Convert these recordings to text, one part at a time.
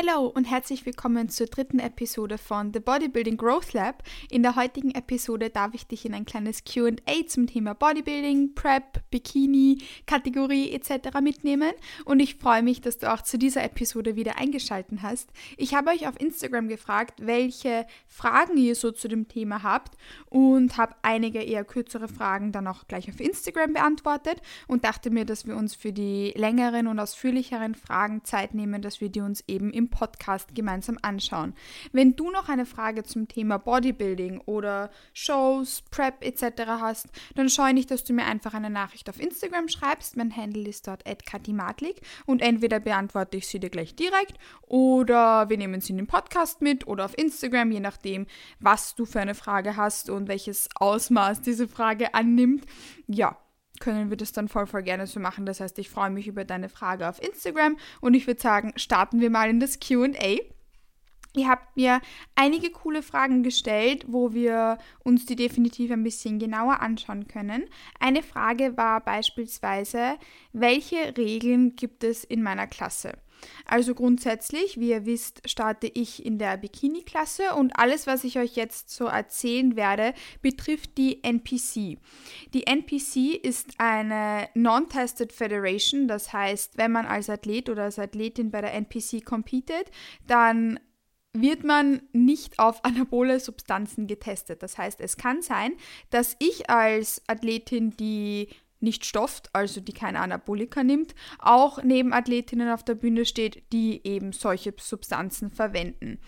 Hallo und herzlich willkommen zur dritten Episode von The Bodybuilding Growth Lab. In der heutigen Episode darf ich dich in ein kleines QA zum Thema Bodybuilding, Prep, Bikini, Kategorie etc. mitnehmen und ich freue mich, dass du auch zu dieser Episode wieder eingeschaltet hast. Ich habe euch auf Instagram gefragt, welche Fragen ihr so zu dem Thema habt und habe einige eher kürzere Fragen dann auch gleich auf Instagram beantwortet und dachte mir, dass wir uns für die längeren und ausführlicheren Fragen Zeit nehmen, dass wir die uns eben im Podcast gemeinsam anschauen. Wenn du noch eine Frage zum Thema Bodybuilding oder Shows, Prep etc. hast, dann scheue nicht, dass du mir einfach eine Nachricht auf Instagram schreibst. Mein Handle ist dort @katimatlik und entweder beantworte ich sie dir gleich direkt oder wir nehmen sie in den Podcast mit oder auf Instagram, je nachdem, was du für eine Frage hast und welches Ausmaß diese Frage annimmt. Ja, können wir das dann voll, voll gerne so machen. Das heißt, ich freue mich über deine Frage auf Instagram und ich würde sagen, starten wir mal in das QA. Ihr habt mir einige coole Fragen gestellt, wo wir uns die definitiv ein bisschen genauer anschauen können. Eine Frage war beispielsweise, welche Regeln gibt es in meiner Klasse? Also grundsätzlich, wie ihr wisst, starte ich in der Bikini-Klasse und alles, was ich euch jetzt so erzählen werde, betrifft die NPC. Die NPC ist eine Non-Tested Federation, das heißt, wenn man als Athlet oder als Athletin bei der NPC competet, dann wird man nicht auf anabole Substanzen getestet. Das heißt, es kann sein, dass ich als Athletin, die nicht stofft, also die keine Anabolika nimmt, auch neben Athletinnen auf der Bühne steht, die eben solche Substanzen verwenden.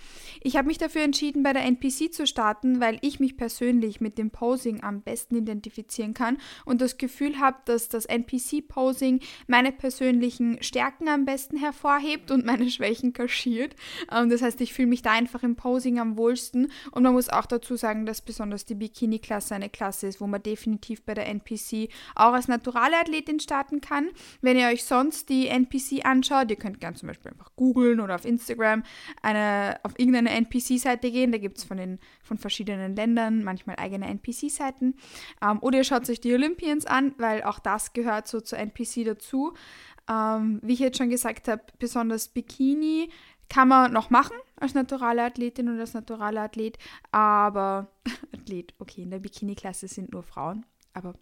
Ich habe mich dafür entschieden, bei der NPC zu starten, weil ich mich persönlich mit dem Posing am besten identifizieren kann und das Gefühl habe, dass das NPC-Posing meine persönlichen Stärken am besten hervorhebt und meine Schwächen kaschiert. Ähm, das heißt, ich fühle mich da einfach im Posing am wohlsten und man muss auch dazu sagen, dass besonders die Bikini-Klasse eine Klasse ist, wo man definitiv bei der NPC auch als naturale Athletin starten kann. Wenn ihr euch sonst die NPC anschaut, ihr könnt gerne zum Beispiel einfach googeln oder auf Instagram eine, auf irgendeine NPC-Seite gehen. Da gibt es von, von verschiedenen Ländern manchmal eigene NPC-Seiten. Ähm, oder ihr schaut euch die Olympians an, weil auch das gehört so zur NPC dazu. Ähm, wie ich jetzt schon gesagt habe, besonders Bikini kann man noch machen als naturale Athletin oder als naturaler Athlet, aber Athlet, okay, in der Bikini-Klasse sind nur Frauen, aber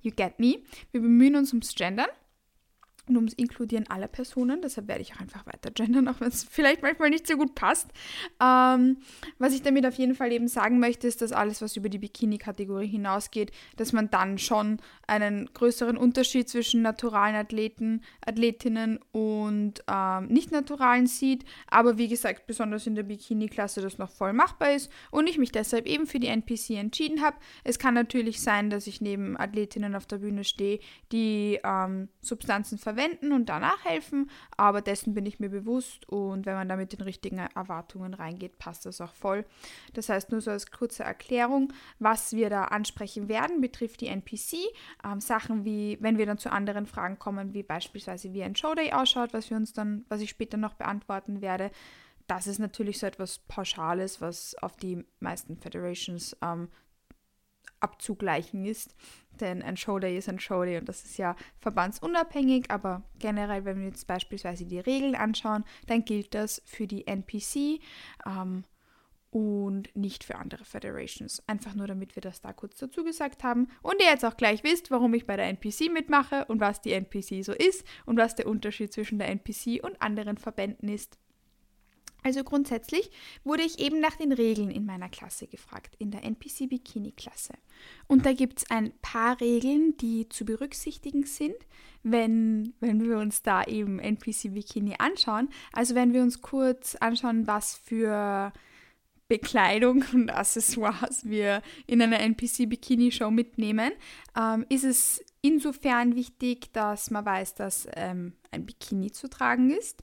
You get me. Wir bemühen uns ums Gendern und ums Inkludieren aller Personen. Deshalb werde ich auch einfach weiter gendern, auch wenn es vielleicht manchmal nicht so gut passt. Ähm, was ich damit auf jeden Fall eben sagen möchte, ist, dass alles, was über die Bikini-Kategorie hinausgeht, dass man dann schon einen größeren Unterschied zwischen naturalen Athleten, Athletinnen und ähm, nicht-naturalen sieht. Aber wie gesagt, besonders in der Bikini-Klasse das noch voll machbar ist und ich mich deshalb eben für die NPC entschieden habe. Es kann natürlich sein, dass ich neben Athletinnen auf der Bühne stehe, die ähm, Substanzen verwenden verwenden und danach helfen, aber dessen bin ich mir bewusst und wenn man da mit den richtigen Erwartungen reingeht, passt das auch voll. Das heißt, nur so als kurze Erklärung, was wir da ansprechen werden, betrifft die NPC. Ähm, Sachen wie, wenn wir dann zu anderen Fragen kommen, wie beispielsweise wie ein Showday ausschaut, was wir uns dann, was ich später noch beantworten werde. Das ist natürlich so etwas Pauschales, was auf die meisten Federations ähm, abzugleichen ist. Denn ein Showday ist ein Showday und das ist ja verbandsunabhängig, aber generell, wenn wir jetzt beispielsweise die Regeln anschauen, dann gilt das für die NPC ähm, und nicht für andere Federations. Einfach nur, damit wir das da kurz dazu gesagt haben und ihr jetzt auch gleich wisst, warum ich bei der NPC mitmache und was die NPC so ist und was der Unterschied zwischen der NPC und anderen Verbänden ist. Also grundsätzlich wurde ich eben nach den Regeln in meiner Klasse gefragt, in der NPC Bikini Klasse. Und da gibt es ein paar Regeln, die zu berücksichtigen sind, wenn, wenn wir uns da eben NPC Bikini anschauen. Also wenn wir uns kurz anschauen, was für Bekleidung und Accessoires wir in einer NPC Bikini Show mitnehmen, ähm, ist es insofern wichtig, dass man weiß, dass ähm, ein Bikini zu tragen ist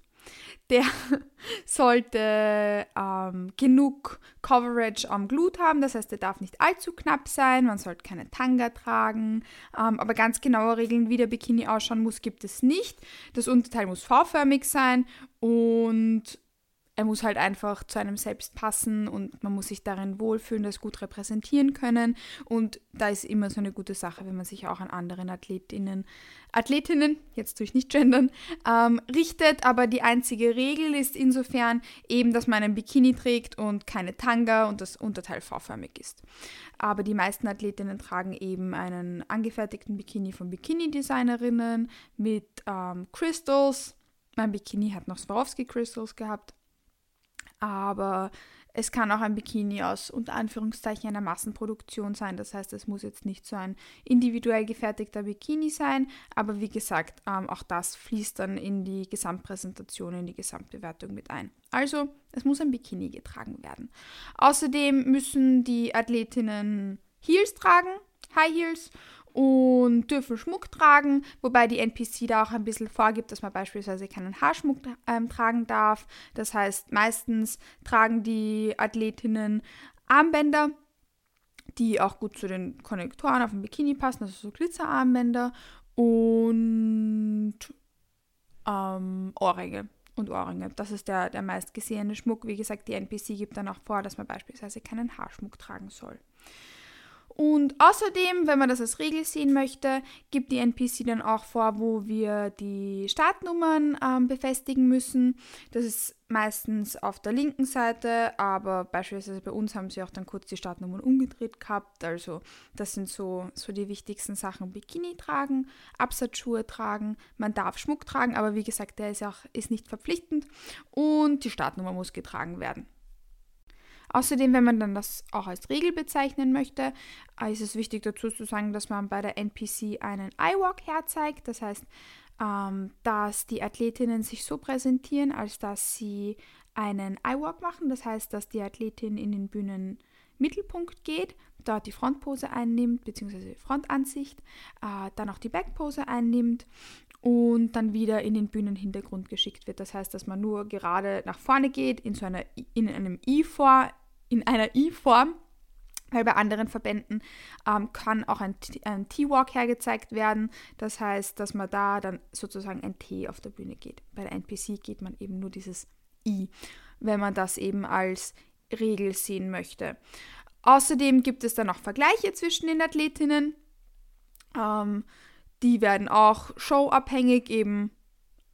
der sollte ähm, genug Coverage am Glut haben, das heißt, der darf nicht allzu knapp sein, man sollte keine Tanga tragen, ähm, aber ganz genaue Regeln, wie der Bikini ausschauen muss, gibt es nicht. Das Unterteil muss V-förmig sein. Und er muss halt einfach zu einem selbst passen und man muss sich darin wohlfühlen, das gut repräsentieren können. Und da ist immer so eine gute Sache, wenn man sich auch an anderen Athletinnen, Athletinnen, jetzt tue ich nicht gendern, ähm, richtet. Aber die einzige Regel ist insofern eben, dass man einen Bikini trägt und keine Tanga und das Unterteil V-förmig ist. Aber die meisten Athletinnen tragen eben einen angefertigten Bikini von Bikini-Designerinnen mit ähm, Crystals. Mein Bikini hat noch Swarovski Crystals gehabt aber es kann auch ein Bikini aus unter Anführungszeichen einer Massenproduktion sein. Das heißt, es muss jetzt nicht so ein individuell gefertigter Bikini sein, aber wie gesagt, ähm, auch das fließt dann in die Gesamtpräsentation, in die Gesamtbewertung mit ein. Also, es muss ein Bikini getragen werden. Außerdem müssen die Athletinnen Heels tragen, High Heels und dürfen Schmuck tragen, wobei die NPC da auch ein bisschen vorgibt, dass man beispielsweise keinen Haarschmuck ähm, tragen darf. Das heißt, meistens tragen die Athletinnen Armbänder, die auch gut zu den Konnektoren auf dem Bikini passen, also so Glitzerarmbänder und ähm, Ohrringe und Ohrringe. Das ist der, der meistgesehene Schmuck. Wie gesagt, die NPC gibt dann auch vor, dass man beispielsweise keinen Haarschmuck tragen soll. Und außerdem, wenn man das als Regel sehen möchte, gibt die NPC dann auch vor, wo wir die Startnummern ähm, befestigen müssen. Das ist meistens auf der linken Seite, aber beispielsweise bei uns haben sie auch dann kurz die Startnummern umgedreht gehabt. Also das sind so, so die wichtigsten Sachen. Bikini tragen, Absatzschuhe tragen, man darf Schmuck tragen, aber wie gesagt, der ist auch ist nicht verpflichtend und die Startnummer muss getragen werden. Außerdem, wenn man dann das auch als Regel bezeichnen möchte, ist es wichtig dazu zu sagen, dass man bei der NPC einen iWalk herzeigt. Das heißt, ähm, dass die Athletinnen sich so präsentieren, als dass sie einen iWalk machen. Das heißt, dass die Athletin in den Bühnenmittelpunkt geht, dort die Frontpose einnimmt, beziehungsweise Frontansicht, äh, dann auch die Backpose einnimmt und dann wieder in den Bühnenhintergrund geschickt wird. Das heißt, dass man nur gerade nach vorne geht, in so einer, in einem I-Vor, in einer I-Form, weil bei anderen Verbänden ähm, kann auch ein, ein T-Walk hergezeigt werden. Das heißt, dass man da dann sozusagen ein T auf der Bühne geht. Bei der NPC geht man eben nur dieses I, wenn man das eben als Regel sehen möchte. Außerdem gibt es dann auch Vergleiche zwischen den Athletinnen. Ähm, die werden auch showabhängig eben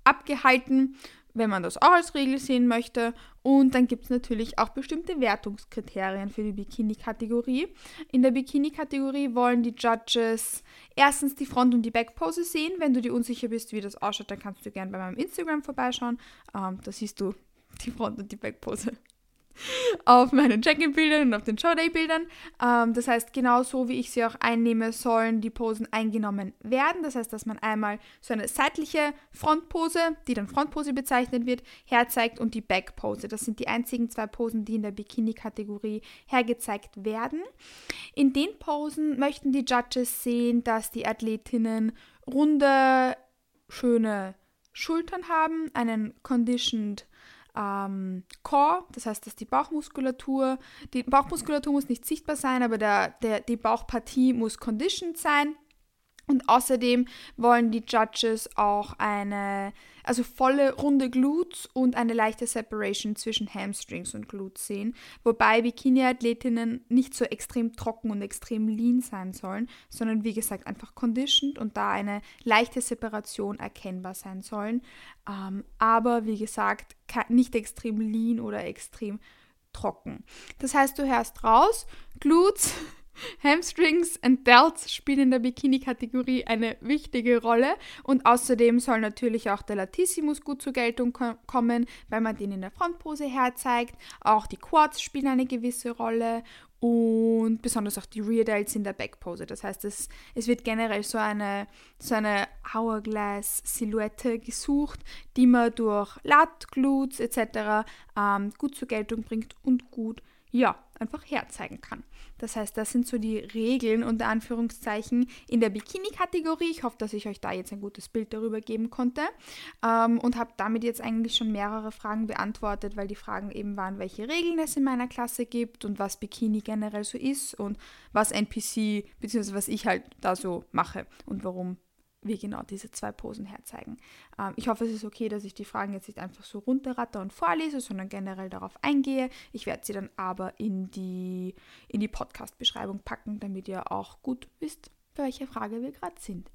abgehalten wenn man das auch als Regel sehen möchte. Und dann gibt es natürlich auch bestimmte Wertungskriterien für die Bikini-Kategorie. In der Bikini-Kategorie wollen die Judges erstens die Front- und die Backpose sehen. Wenn du dir unsicher bist, wie das ausschaut, dann kannst du gerne bei meinem Instagram vorbeischauen. Ähm, da siehst du die Front- und die Backpose auf meinen Check-in-Bildern und auf den Showday-Bildern. Ähm, das heißt, genauso wie ich sie auch einnehme, sollen die Posen eingenommen werden. Das heißt, dass man einmal so eine seitliche Frontpose, die dann Frontpose bezeichnet wird, herzeigt und die Backpose. Das sind die einzigen zwei Posen, die in der Bikini-Kategorie hergezeigt werden. In den Posen möchten die Judges sehen, dass die Athletinnen runde, schöne Schultern haben, einen conditioned ähm, Core, das heißt, dass die Bauchmuskulatur, die Bauchmuskulatur muss nicht sichtbar sein, aber der, der, die Bauchpartie muss conditioned sein. Und außerdem wollen die Judges auch eine, also volle runde Glutes und eine leichte Separation zwischen Hamstrings und Glutes sehen, wobei Bikini-Athletinnen nicht so extrem trocken und extrem lean sein sollen, sondern wie gesagt einfach conditioned und da eine leichte Separation erkennbar sein sollen. Ähm, aber wie gesagt, nicht extrem lean oder extrem trocken. Das heißt, du hörst raus, Glutes Hamstrings und Delts spielen in der Bikini-Kategorie eine wichtige Rolle und außerdem soll natürlich auch der Latissimus gut zur Geltung ko kommen, weil man den in der Frontpose herzeigt. Auch die Quads spielen eine gewisse Rolle und besonders auch die Rear Delts in der Backpose. Das heißt, es, es wird generell so eine, so eine Hourglass-Silhouette gesucht, die man durch Lat, Glutes etc. Ähm, gut zur Geltung bringt und gut ja, einfach herzeigen kann. Das heißt, das sind so die Regeln unter Anführungszeichen in der Bikini-Kategorie. Ich hoffe, dass ich euch da jetzt ein gutes Bild darüber geben konnte ähm, und habe damit jetzt eigentlich schon mehrere Fragen beantwortet, weil die Fragen eben waren, welche Regeln es in meiner Klasse gibt und was Bikini generell so ist und was NPC bzw. was ich halt da so mache und warum wir genau diese zwei Posen herzeigen. Ähm, ich hoffe, es ist okay, dass ich die Fragen jetzt nicht einfach so runterratter und vorlese, sondern generell darauf eingehe. Ich werde sie dann aber in die, in die Podcast-Beschreibung packen, damit ihr auch gut wisst, bei welcher Frage wir gerade sind.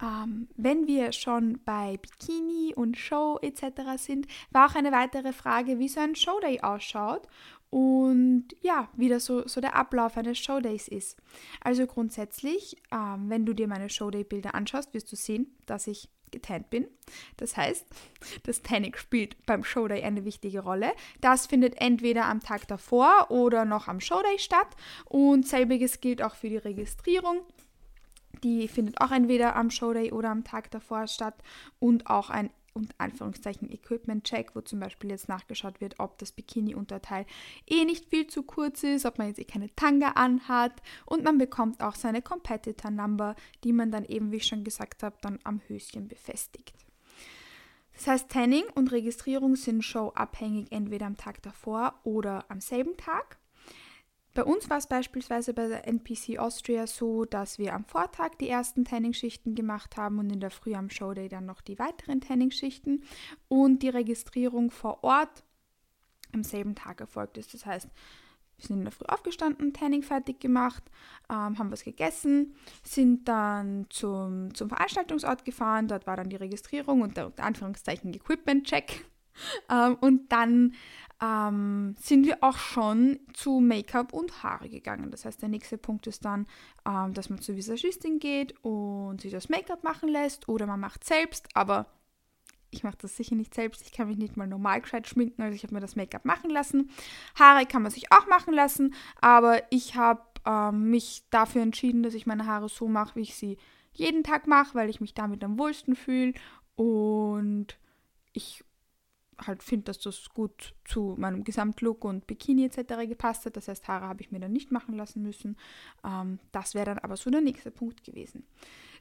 Ähm, wenn wir schon bei Bikini und Show etc. sind, war auch eine weitere Frage, wie so ein Showday ausschaut und ja, wie das so, so der Ablauf eines Showdays ist. Also grundsätzlich, ähm, wenn du dir meine Showday-Bilder anschaust, wirst du sehen, dass ich getannt bin. Das heißt, das Tanning spielt beim Showday eine wichtige Rolle. Das findet entweder am Tag davor oder noch am Showday statt und selbiges gilt auch für die Registrierung. Die findet auch entweder am Showday oder am Tag davor statt und auch ein und Anführungszeichen Equipment-Check, wo zum Beispiel jetzt nachgeschaut wird, ob das Bikini-Unterteil eh nicht viel zu kurz ist, ob man jetzt eh keine Tanga anhat und man bekommt auch seine Competitor-Number, die man dann eben, wie ich schon gesagt habe, dann am Höschen befestigt. Das heißt, Tanning und Registrierung sind showabhängig entweder am Tag davor oder am selben Tag. Bei uns war es beispielsweise bei der NPC Austria so, dass wir am Vortag die ersten Tanning-Schichten gemacht haben und in der Früh am Showday dann noch die weiteren Tanning-Schichten und die Registrierung vor Ort am selben Tag erfolgt ist. Das heißt, wir sind in der Früh aufgestanden, Tanning fertig gemacht, ähm, haben was gegessen, sind dann zum, zum Veranstaltungsort gefahren. Dort war dann die Registrierung und der Anführungszeichen Equipment-Check. Ähm, und dann ähm, sind wir auch schon zu Make-up und Haare gegangen. Das heißt, der nächste Punkt ist dann, ähm, dass man zur Visagistin geht und sich das Make-up machen lässt oder man macht selbst, aber ich mache das sicher nicht selbst. Ich kann mich nicht mal normal gescheit schminken, also ich habe mir das Make-up machen lassen. Haare kann man sich auch machen lassen, aber ich habe ähm, mich dafür entschieden, dass ich meine Haare so mache, wie ich sie jeden Tag mache, weil ich mich damit am wohlsten fühle und ich halt finde, dass das gut zu meinem Gesamtlook und Bikini etc. gepasst hat. Das heißt, Haare habe ich mir dann nicht machen lassen müssen. Ähm, das wäre dann aber so der nächste Punkt gewesen.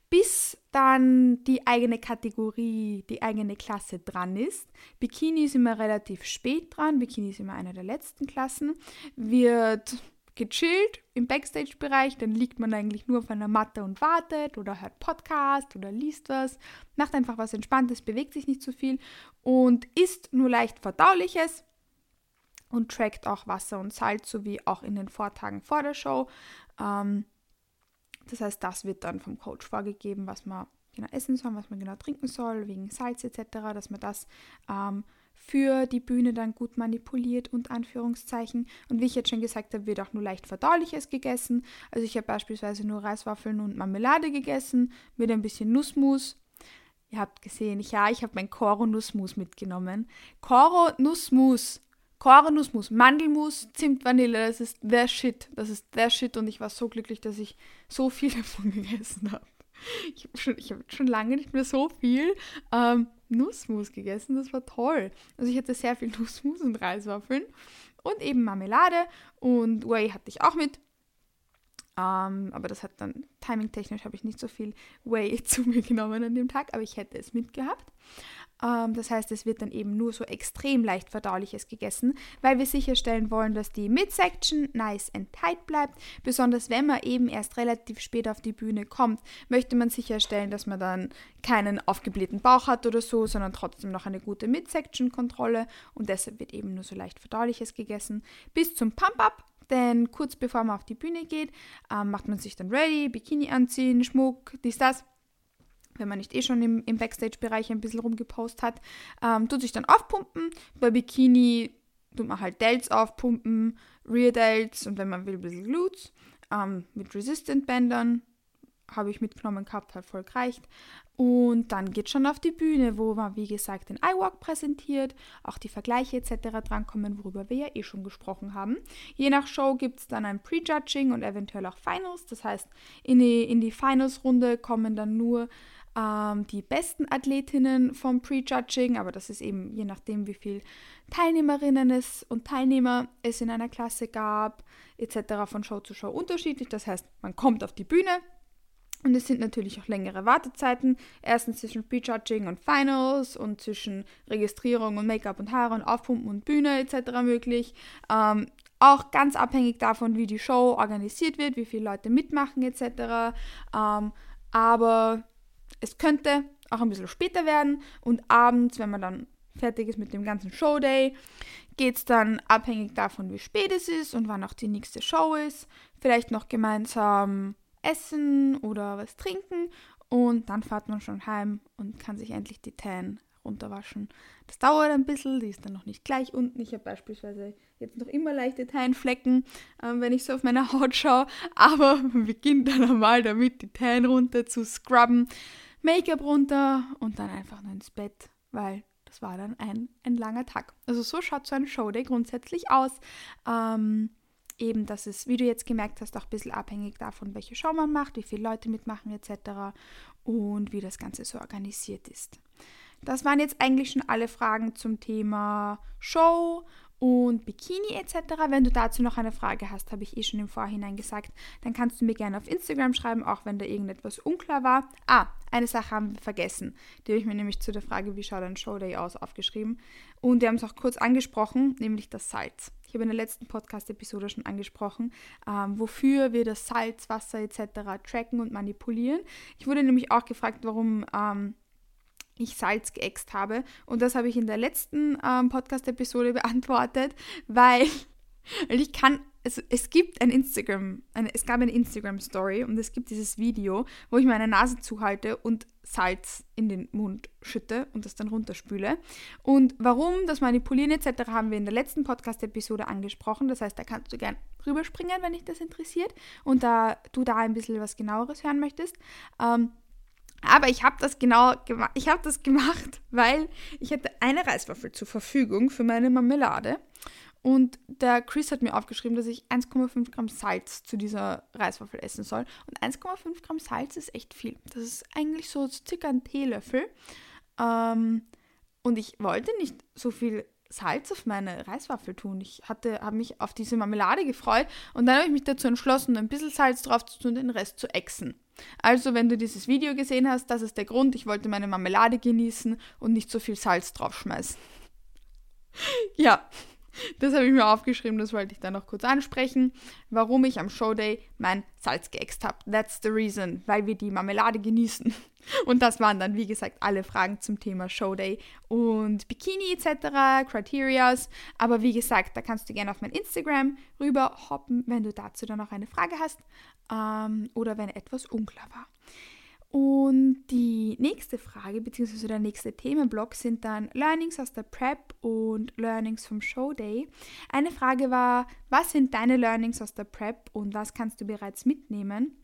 Bis dann die eigene Kategorie, die eigene Klasse dran ist. Bikini ist immer relativ spät dran. Bikini ist immer eine der letzten Klassen. Wird gechillt im Backstage-Bereich, dann liegt man eigentlich nur auf einer Matte und wartet oder hört Podcast oder liest was, macht einfach was Entspanntes, bewegt sich nicht zu so viel und isst nur leicht Verdauliches und trackt auch Wasser und Salz, sowie auch in den Vortagen vor der Show. Ähm, das heißt, das wird dann vom Coach vorgegeben, was man genau essen soll, was man genau trinken soll, wegen Salz etc., dass man das ähm, für die Bühne dann gut manipuliert und Anführungszeichen. Und wie ich jetzt schon gesagt habe, wird auch nur leicht verdauliches gegessen. Also ich habe beispielsweise nur Reiswaffeln und Marmelade gegessen mit ein bisschen Nussmus. Ihr habt gesehen, ich, ja, ich habe mein Koro Nussmus mitgenommen. Koro Nussmus. Koro Nussmus, Mandelmus, Zimt, Vanille, das ist der Shit. Das ist der Shit und ich war so glücklich, dass ich so viel davon gegessen habe. Ich habe schon, hab schon lange nicht mehr so viel ähm, Nussmus gegessen. Das war toll. Also ich hatte sehr viel Nussmus und Reiswaffeln und eben Marmelade und Whey hatte ich auch mit. Ähm, aber das hat dann timingtechnisch habe ich nicht so viel Whey zu mir genommen an dem Tag, aber ich hätte es mitgehabt. Ähm, das heißt, es wird dann eben nur so extrem leicht verdauliches gegessen, weil wir sicherstellen wollen, dass die Midsection nice and tight bleibt. Besonders wenn man eben erst relativ spät auf die Bühne kommt, möchte man sicherstellen, dass man dann keinen aufgeblähten Bauch hat oder so, sondern trotzdem noch eine gute Midsection-Kontrolle und deshalb wird eben nur so leicht verdauliches gegessen. Bis zum Pump-Up denn kurz bevor man auf die Bühne geht, ähm, macht man sich dann ready, Bikini anziehen, Schmuck, dies, das wenn man nicht eh schon im, im Backstage-Bereich ein bisschen rumgepostet hat, ähm, tut sich dann aufpumpen. Bei Bikini tut man halt Delts aufpumpen, Rear Delts und wenn man will, ein bisschen Glutes. Ähm, mit Resistant-Bändern habe ich mitgenommen gehabt, hat voll gereicht. Und dann geht schon auf die Bühne, wo man, wie gesagt, den iWalk präsentiert, auch die Vergleiche etc. drankommen, worüber wir ja eh schon gesprochen haben. Je nach Show gibt es dann ein Prejudging und eventuell auch Finals. Das heißt, in die, in die Finals-Runde kommen dann nur ähm, die besten Athletinnen vom Prejudging, aber das ist eben je nachdem, wie viele Teilnehmerinnen es und Teilnehmer es in einer Klasse gab, etc. von Show zu Show unterschiedlich. Das heißt, man kommt auf die Bühne, und es sind natürlich auch längere Wartezeiten. Erstens zwischen Prejudging und Finals und zwischen Registrierung und Make-up und Haare und Aufpumpen und Bühne etc. möglich. Ähm, auch ganz abhängig davon, wie die Show organisiert wird, wie viele Leute mitmachen etc. Ähm, aber es könnte auch ein bisschen später werden und abends, wenn man dann fertig ist mit dem ganzen Showday, geht es dann abhängig davon, wie spät es ist und wann auch die nächste Show ist, vielleicht noch gemeinsam essen oder was trinken und dann fährt man schon heim und kann sich endlich die Tan runterwaschen. Das dauert ein bisschen, die ist dann noch nicht gleich unten. Ich habe beispielsweise jetzt noch immer leichte Tanflecken, äh, wenn ich so auf meine Haut schaue, aber man beginnt dann einmal damit, die Tan runter zu scrubben, Make-up runter und dann einfach nur ins Bett, weil das war dann ein, ein langer Tag. Also so schaut so ein Showday grundsätzlich aus. Ähm, eben, dass es, wie du jetzt gemerkt hast, auch ein bisschen abhängig davon, welche Show man macht, wie viele Leute mitmachen etc. und wie das Ganze so organisiert ist. Das waren jetzt eigentlich schon alle Fragen zum Thema Show und Bikini etc. Wenn du dazu noch eine Frage hast, habe ich eh schon im Vorhinein gesagt, dann kannst du mir gerne auf Instagram schreiben, auch wenn da irgendetwas unklar war. Ah, eine Sache haben wir vergessen. Die habe ich mir nämlich zu der Frage, wie schaut ein Showday aus, aufgeschrieben. Und wir haben es auch kurz angesprochen, nämlich das Salz. Ich habe in der letzten Podcast-Episode schon angesprochen, ähm, wofür wir das Salz, Wasser etc. tracken und manipulieren. Ich wurde nämlich auch gefragt, warum ähm, ich Salz geäxt habe. Und das habe ich in der letzten ähm, Podcast-Episode beantwortet, weil, weil ich kann, also es gibt ein Instagram, eine, es gab eine Instagram-Story und es gibt dieses Video, wo ich meine Nase zuhalte und Salz in den Mund schütte und das dann runterspüle. Und warum das Manipulieren etc. haben wir in der letzten Podcast-Episode angesprochen. Das heißt, da kannst du gern rüberspringen, wenn dich das interessiert und da du da ein bisschen was genaueres hören möchtest. Ähm, aber ich habe das genau gemacht. Ich habe das gemacht, weil ich hatte eine Reiswaffel zur Verfügung für meine Marmelade. Und der Chris hat mir aufgeschrieben, dass ich 1,5 Gramm Salz zu dieser Reiswaffel essen soll. Und 1,5 Gramm Salz ist echt viel. Das ist eigentlich so circa ein Teelöffel. Ähm, und ich wollte nicht so viel Salz auf meine Reiswaffel tun. Ich hatte, habe mich auf diese Marmelade gefreut und dann habe ich mich dazu entschlossen, ein bisschen Salz drauf zu tun und den Rest zu exen. Also, wenn du dieses Video gesehen hast, das ist der Grund. Ich wollte meine Marmelade genießen und nicht so viel Salz draufschmeißen. ja, das habe ich mir aufgeschrieben, das wollte ich dann noch kurz ansprechen, warum ich am Showday mein Salz geäxt habe. That's the reason, weil wir die Marmelade genießen. Und das waren dann, wie gesagt, alle Fragen zum Thema Showday und Bikini etc., Criterias. Aber wie gesagt, da kannst du gerne auf mein Instagram rüber hoppen, wenn du dazu dann noch eine Frage hast ähm, oder wenn etwas unklar war. Und die nächste Frage, beziehungsweise der nächste Themenblock sind dann Learnings aus der Prep und Learnings vom Showday. Eine Frage war, was sind deine Learnings aus der Prep und was kannst du bereits mitnehmen?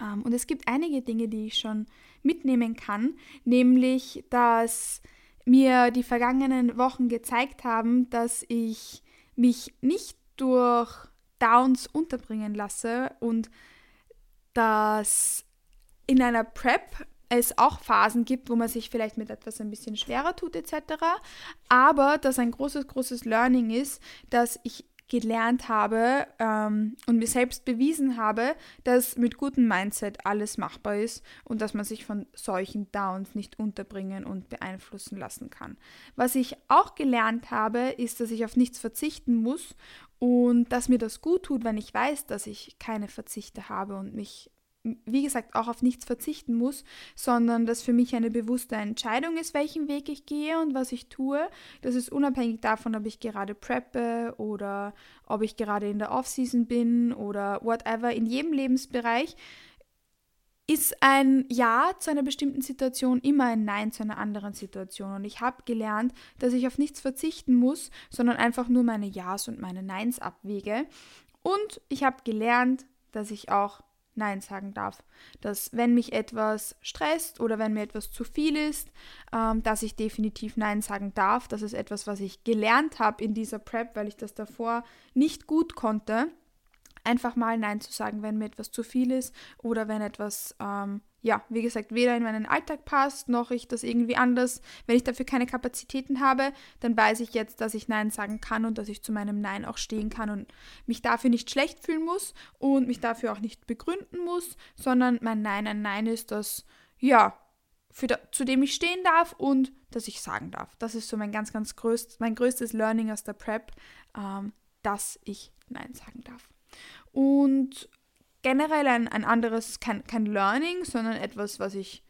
Ähm, und es gibt einige Dinge, die ich schon mitnehmen kann, nämlich, dass mir die vergangenen Wochen gezeigt haben, dass ich mich nicht durch Downs unterbringen lasse und dass in einer Prep es auch Phasen gibt, wo man sich vielleicht mit etwas ein bisschen schwerer tut etc. Aber dass ein großes, großes Learning ist, dass ich gelernt habe ähm, und mir selbst bewiesen habe, dass mit gutem Mindset alles machbar ist und dass man sich von solchen Downs nicht unterbringen und beeinflussen lassen kann. Was ich auch gelernt habe, ist, dass ich auf nichts verzichten muss und dass mir das gut tut, wenn ich weiß, dass ich keine Verzichte habe und mich wie gesagt, auch auf nichts verzichten muss, sondern dass für mich eine bewusste Entscheidung ist, welchen Weg ich gehe und was ich tue. Das ist unabhängig davon, ob ich gerade preppe oder ob ich gerade in der Offseason bin oder whatever. In jedem Lebensbereich ist ein Ja zu einer bestimmten Situation immer ein Nein zu einer anderen Situation. Und ich habe gelernt, dass ich auf nichts verzichten muss, sondern einfach nur meine Ja's und meine Neins abwäge. Und ich habe gelernt, dass ich auch Nein sagen darf. Dass wenn mich etwas stresst oder wenn mir etwas zu viel ist, ähm, dass ich definitiv Nein sagen darf. Das ist etwas, was ich gelernt habe in dieser Prep, weil ich das davor nicht gut konnte. Einfach mal Nein zu sagen, wenn mir etwas zu viel ist oder wenn etwas ähm, ja, wie gesagt, weder in meinen Alltag passt, noch ich das irgendwie anders, wenn ich dafür keine Kapazitäten habe, dann weiß ich jetzt, dass ich Nein sagen kann und dass ich zu meinem Nein auch stehen kann und mich dafür nicht schlecht fühlen muss und mich dafür auch nicht begründen muss, sondern mein Nein ein Nein ist, das, ja, da, zu dem ich stehen darf und dass ich sagen darf. Das ist so mein ganz, ganz größt, mein größtes Learning aus der Prep, ähm, dass ich Nein sagen darf. Und generell ein, ein anderes, kein, kein Learning, sondern etwas, was ich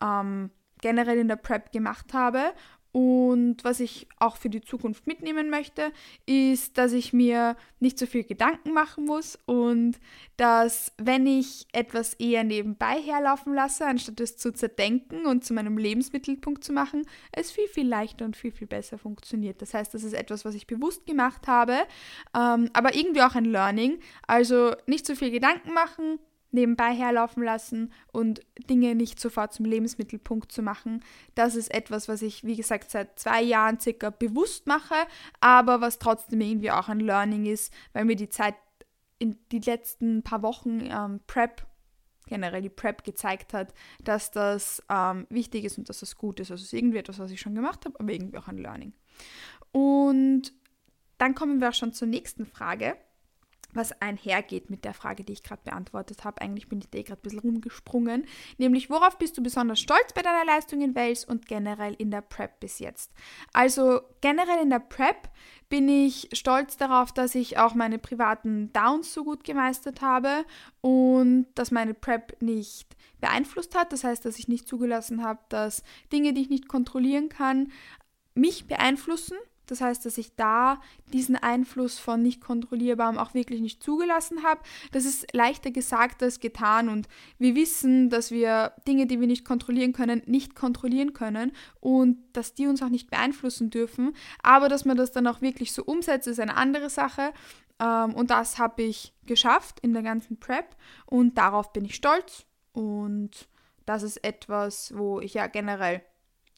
ähm, generell in der Prep gemacht habe und was ich auch für die Zukunft mitnehmen möchte, ist, dass ich mir nicht so viel Gedanken machen muss und dass, wenn ich etwas eher nebenbei herlaufen lasse, anstatt es zu zerdenken und zu meinem Lebensmittelpunkt zu machen, es viel, viel leichter und viel, viel besser funktioniert. Das heißt, das ist etwas, was ich bewusst gemacht habe, ähm, aber irgendwie auch ein Learning. Also nicht so viel Gedanken machen, nebenbei herlaufen lassen und Dinge nicht sofort zum Lebensmittelpunkt zu machen. Das ist etwas, was ich, wie gesagt, seit zwei Jahren circa bewusst mache, aber was trotzdem irgendwie auch ein Learning ist, weil mir die Zeit in die letzten paar Wochen ähm, Prep, generell die Prep gezeigt hat, dass das ähm, wichtig ist und dass das gut ist. Also es ist irgendwie etwas, was ich schon gemacht habe, aber irgendwie auch ein Learning. Und dann kommen wir auch schon zur nächsten Frage was einhergeht mit der Frage, die ich gerade beantwortet habe. Eigentlich bin ich da eh gerade ein bisschen rumgesprungen. Nämlich, worauf bist du besonders stolz bei deiner Leistung in Wales und generell in der Prep bis jetzt? Also generell in der Prep bin ich stolz darauf, dass ich auch meine privaten Downs so gut gemeistert habe und dass meine Prep nicht beeinflusst hat. Das heißt, dass ich nicht zugelassen habe, dass Dinge, die ich nicht kontrollieren kann, mich beeinflussen das heißt, dass ich da diesen Einfluss von nicht kontrollierbarem auch wirklich nicht zugelassen habe. Das ist leichter gesagt als getan und wir wissen, dass wir Dinge, die wir nicht kontrollieren können, nicht kontrollieren können und dass die uns auch nicht beeinflussen dürfen. Aber dass man das dann auch wirklich so umsetzt, ist eine andere Sache. Ähm, und das habe ich geschafft in der ganzen Prep und darauf bin ich stolz. Und das ist etwas, wo ich ja generell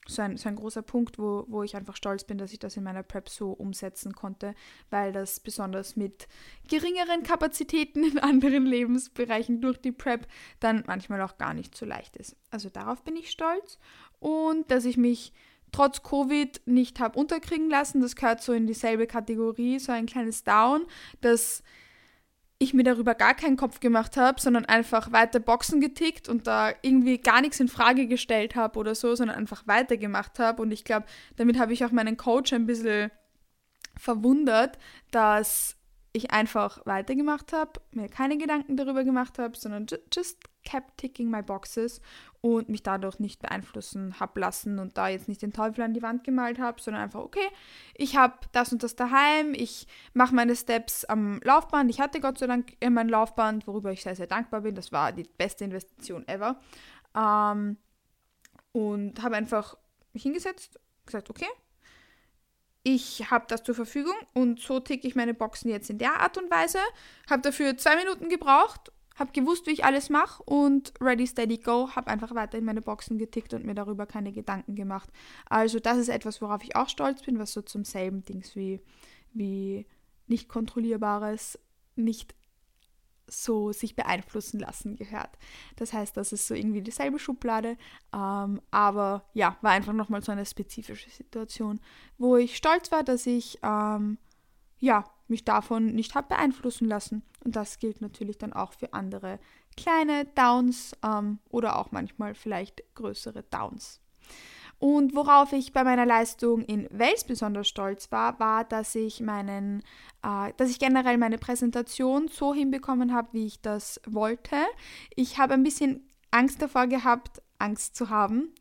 so ein, so ein großer Punkt, wo, wo ich einfach stolz bin, dass ich das in meiner Prep so umsetzen konnte, weil das besonders mit geringeren Kapazitäten in anderen Lebensbereichen durch die Prep dann manchmal auch gar nicht so leicht ist. Also darauf bin ich stolz und dass ich mich trotz Covid nicht habe unterkriegen lassen, das gehört so in dieselbe Kategorie, so ein kleines Down, dass ich mir darüber gar keinen Kopf gemacht habe, sondern einfach weiter Boxen getickt und da irgendwie gar nichts in Frage gestellt habe oder so, sondern einfach weitergemacht habe. Und ich glaube, damit habe ich auch meinen Coach ein bisschen verwundert, dass ich einfach weitergemacht habe, mir keine Gedanken darüber gemacht habe, sondern just kept ticking my boxes und mich dadurch nicht beeinflussen habe lassen und da jetzt nicht den Teufel an die Wand gemalt habe, sondern einfach, okay, ich habe das und das daheim, ich mache meine Steps am Laufband. Ich hatte Gott sei Dank mein Laufband, worüber ich sehr, sehr dankbar bin. Das war die beste Investition ever. Ähm, und habe einfach mich hingesetzt, gesagt, okay, ich habe das zur Verfügung und so ticke ich meine Boxen jetzt in der Art und Weise. Habe dafür zwei Minuten gebraucht, habe gewusst, wie ich alles mache und ready, steady, go, habe einfach weiter in meine Boxen getickt und mir darüber keine Gedanken gemacht. Also das ist etwas, worauf ich auch stolz bin, was so zum selben Dings wie, wie nicht kontrollierbares, nicht so sich beeinflussen lassen gehört. Das heißt, das ist so irgendwie dieselbe Schublade, ähm, aber ja, war einfach nochmal so eine spezifische Situation, wo ich stolz war, dass ich ähm, ja, mich davon nicht habe beeinflussen lassen. Und das gilt natürlich dann auch für andere kleine Downs ähm, oder auch manchmal vielleicht größere Downs. Und worauf ich bei meiner Leistung in Wales besonders stolz war, war, dass ich meinen, äh, dass ich generell meine Präsentation so hinbekommen habe, wie ich das wollte. Ich habe ein bisschen Angst davor gehabt, Angst zu haben,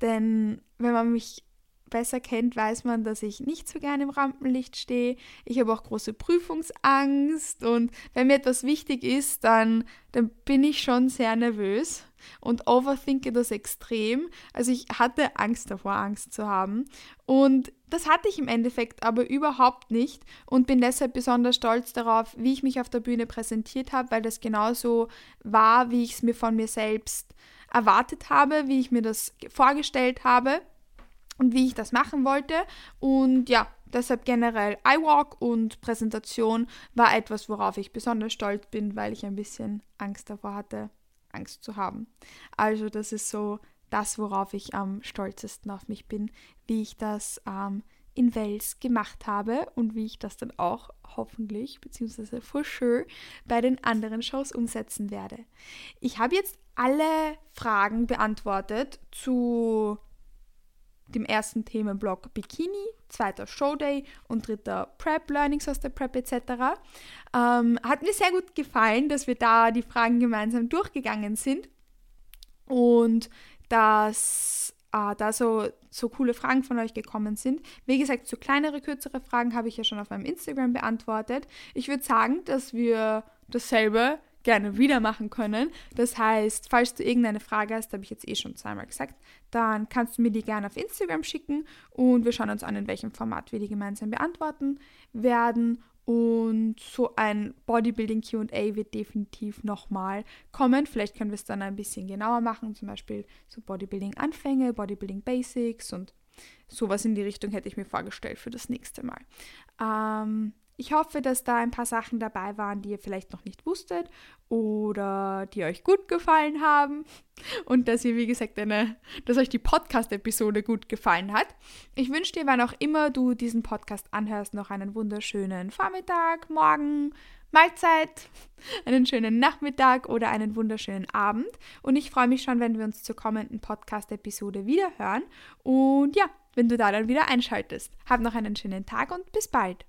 denn wenn man mich besser kennt, weiß man, dass ich nicht so gerne im Rampenlicht stehe. Ich habe auch große Prüfungsangst und wenn mir etwas wichtig ist, dann, dann bin ich schon sehr nervös und overthinke das extrem. Also ich hatte Angst davor, Angst zu haben. Und das hatte ich im Endeffekt aber überhaupt nicht und bin deshalb besonders stolz darauf, wie ich mich auf der Bühne präsentiert habe, weil das genauso war, wie ich es mir von mir selbst erwartet habe, wie ich mir das vorgestellt habe und wie ich das machen wollte. Und ja, deshalb generell iWalk und Präsentation war etwas, worauf ich besonders stolz bin, weil ich ein bisschen Angst davor hatte, Angst zu haben. Also das ist so das, worauf ich am stolzesten auf mich bin, wie ich das ähm, in Wales gemacht habe und wie ich das dann auch hoffentlich, beziehungsweise for sure, bei den anderen Shows umsetzen werde. Ich habe jetzt alle Fragen beantwortet zu dem ersten Themenblock Bikini, zweiter Showday und dritter Prep, Learnings aus der Prep etc. Ähm, hat mir sehr gut gefallen, dass wir da die Fragen gemeinsam durchgegangen sind. Und dass äh, da so, so coole Fragen von euch gekommen sind. Wie gesagt, so kleinere, kürzere Fragen habe ich ja schon auf meinem Instagram beantwortet. Ich würde sagen, dass wir dasselbe gerne wieder machen können. Das heißt, falls du irgendeine Frage hast, habe ich jetzt eh schon zweimal gesagt, dann kannst du mir die gerne auf Instagram schicken und wir schauen uns an, in welchem Format wir die gemeinsam beantworten werden. Und so ein Bodybuilding QA wird definitiv nochmal kommen. Vielleicht können wir es dann ein bisschen genauer machen, zum Beispiel so Bodybuilding-Anfänge, Bodybuilding Basics und sowas in die Richtung hätte ich mir vorgestellt für das nächste Mal. Ähm, ich hoffe, dass da ein paar Sachen dabei waren, die ihr vielleicht noch nicht wusstet oder die euch gut gefallen haben und dass ihr, wie gesagt, eine, dass euch die Podcast-Episode gut gefallen hat. Ich wünsche dir, wann auch immer du diesen Podcast anhörst, noch einen wunderschönen Vormittag, Morgen, Mahlzeit, einen schönen Nachmittag oder einen wunderschönen Abend. Und ich freue mich schon, wenn wir uns zur kommenden Podcast-Episode wieder hören. Und ja, wenn du da dann wieder einschaltest. Hab noch einen schönen Tag und bis bald.